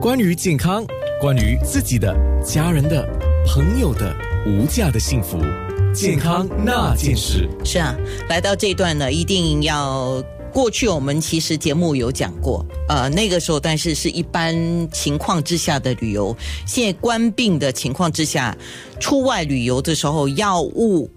关于健康，关于自己的、家人的、朋友的无价的幸福，健康那件事。是啊，来到这段呢，一定要。过去我们其实节目有讲过，呃，那个时候但是是一般情况之下的旅游，现在关病的情况之下，出外旅游的时候，药物。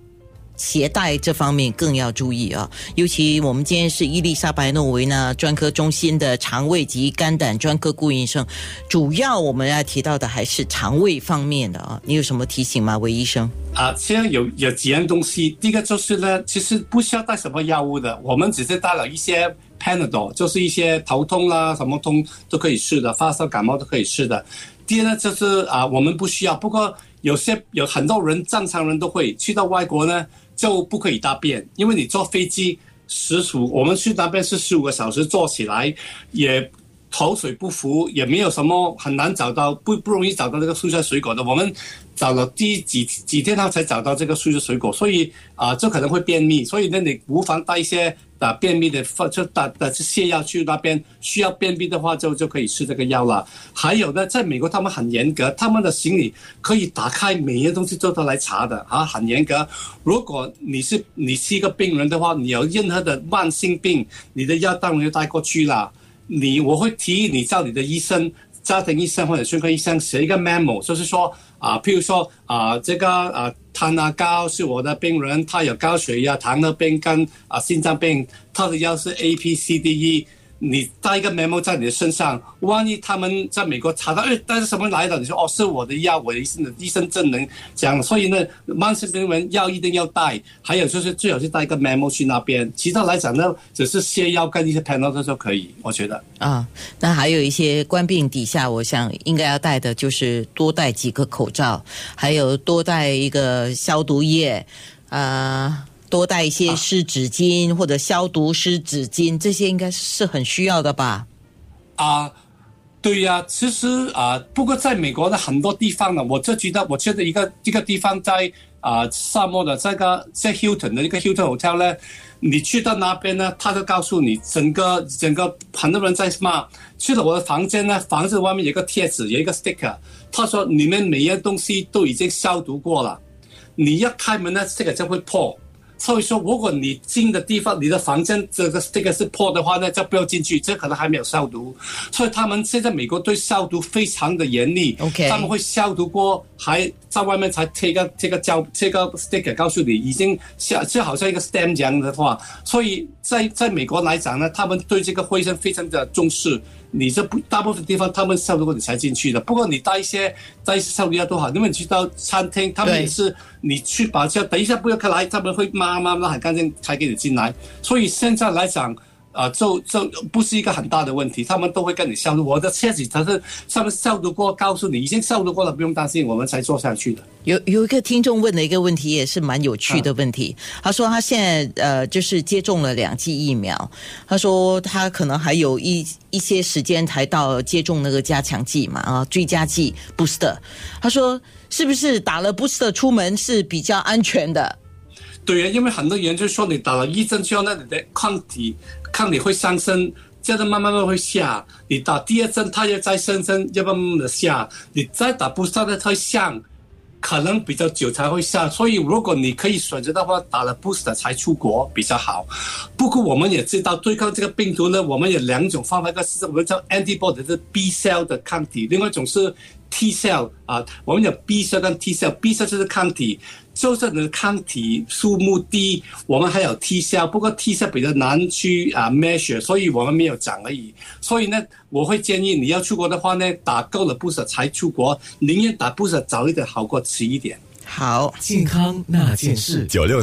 携带这方面更要注意啊！尤其我们今天是伊丽莎白诺维纳专科中心的肠胃及肝胆专科顾医生，主要我们要提到的还是肠胃方面的啊。你有什么提醒吗，韦医生？啊，现在有有几样东西，第一个就是呢，其实不需要带什么药物的，我们只是带了一些 Panadol，就是一些头痛啦、什么痛都可以吃的，发烧感冒都可以吃的。第二呢，就是啊，我们不需要，不过有些有很多人正常人都会去到外国呢。就不可以大便，因为你坐飞机十五，我们去那边是十五个小时，坐起来也口水不服，也没有什么很难找到，不不容易找到那个蔬菜水果的。我们找了第几几天，他才找到这个蔬菜水果，所以啊，这可能会便秘，所以呢，你无妨带一些。啊，便秘的放就打的泻药去那边，需要便秘的话就就可以吃这个药了。还有呢，在美国他们很严格，他们的行李可以打开，每一样东西都都来查的啊，很严格。如果你是你是一个病人的话，你有任何的慢性病，你的药当然要带过去了。你我会提议你叫你的医生、家庭医生或者专科医生写一个 memo，就是说。啊，譬如说啊，这个啊，糖啊高是我的病人，他有高血压、糖尿病跟啊心脏病，他的药是 A、P、C、D、E。你带一个 memo 在你的身上，万一他们在美国查到，哎，带是什么来的？你说哦，是我的药，我的医生的医生证能讲。所以呢，慢性病人药一定要带，还有就是最好是带一个 memo 去那边。其他来讲呢，只是泻药跟一些 panel 就可以，我觉得。啊，那还有一些官病底下，我想应该要带的就是多带几个口罩，还有多带一个消毒液，啊。多带一些湿纸巾或者消毒湿纸巾，这些应该是很需要的吧？啊，对呀，其实啊，不过在美国的很多地方呢，我就觉得，我觉得一个一个地方在啊沙漠的这个在 Hilton 的一个 Hilton Hotel 呢，你去到那边呢，他就告诉你整个整个很多人在骂，去了我的房间呢，房子外面有个贴纸，有一个 sticker，他说你们每样东西都已经消毒过了，你一开门呢，这个就会破。所以说，如果你进的地方，你的房间这个这个是破的话，那就不要进去。这可能还没有消毒，所以他们现在美国对消毒非常的严厉。OK，他们会消毒过，还在外面才贴个贴个胶贴个 sticker，告诉你已经消，就好像一个 stamp 这样的话。所以在在美国来讲呢，他们对这个卫生非常的重视。你这不大部分地方他们消毒过你才进去的，不过你带一些带一些消毒药都好，因为你去到餐厅，他们也是你去把这等一下不要开来，他们会慢慢拉很干净才给你进来。所以现在来讲。啊，就就不是一个很大的问题，他们都会跟你消毒。我的车子他是上面消毒过，告诉你已经消毒过了，不用担心，我们才坐下去的。有有一个听众问了一个问题，也是蛮有趣的问题。他说他现在呃，就是接种了两剂疫苗，他说他可能还有一一些时间才到接种那个加强剂嘛啊，追加剂 booster。他说是不是打了 booster 出门是比较安全的？对呀，因为很多人就说你打了一针之后，那你的抗体。抗体会上升，接着慢慢慢会下。你打第二针，它又再上升，又慢慢的下。你再打不上的太像，可能比较久才会下。所以如果你可以选择的话，打了 boost 才出国比较好。不过我们也知道，对抗这个病毒呢，我们有两种方法，一个是我们叫 antibody，是 B cell 的抗体；另外一种是 T cell 啊，我们有 B cell 跟 T cell，B cell 就是抗体。就是你的抗体数目低，我们还有 T cell，，不过 T cell 比较难去啊 measure，所以我们没有讲而已。所以呢，我会建议你要出国的话呢，打够了 booster 才出国，宁愿打 booster 早一点好过迟一点。好，健康那件事九六。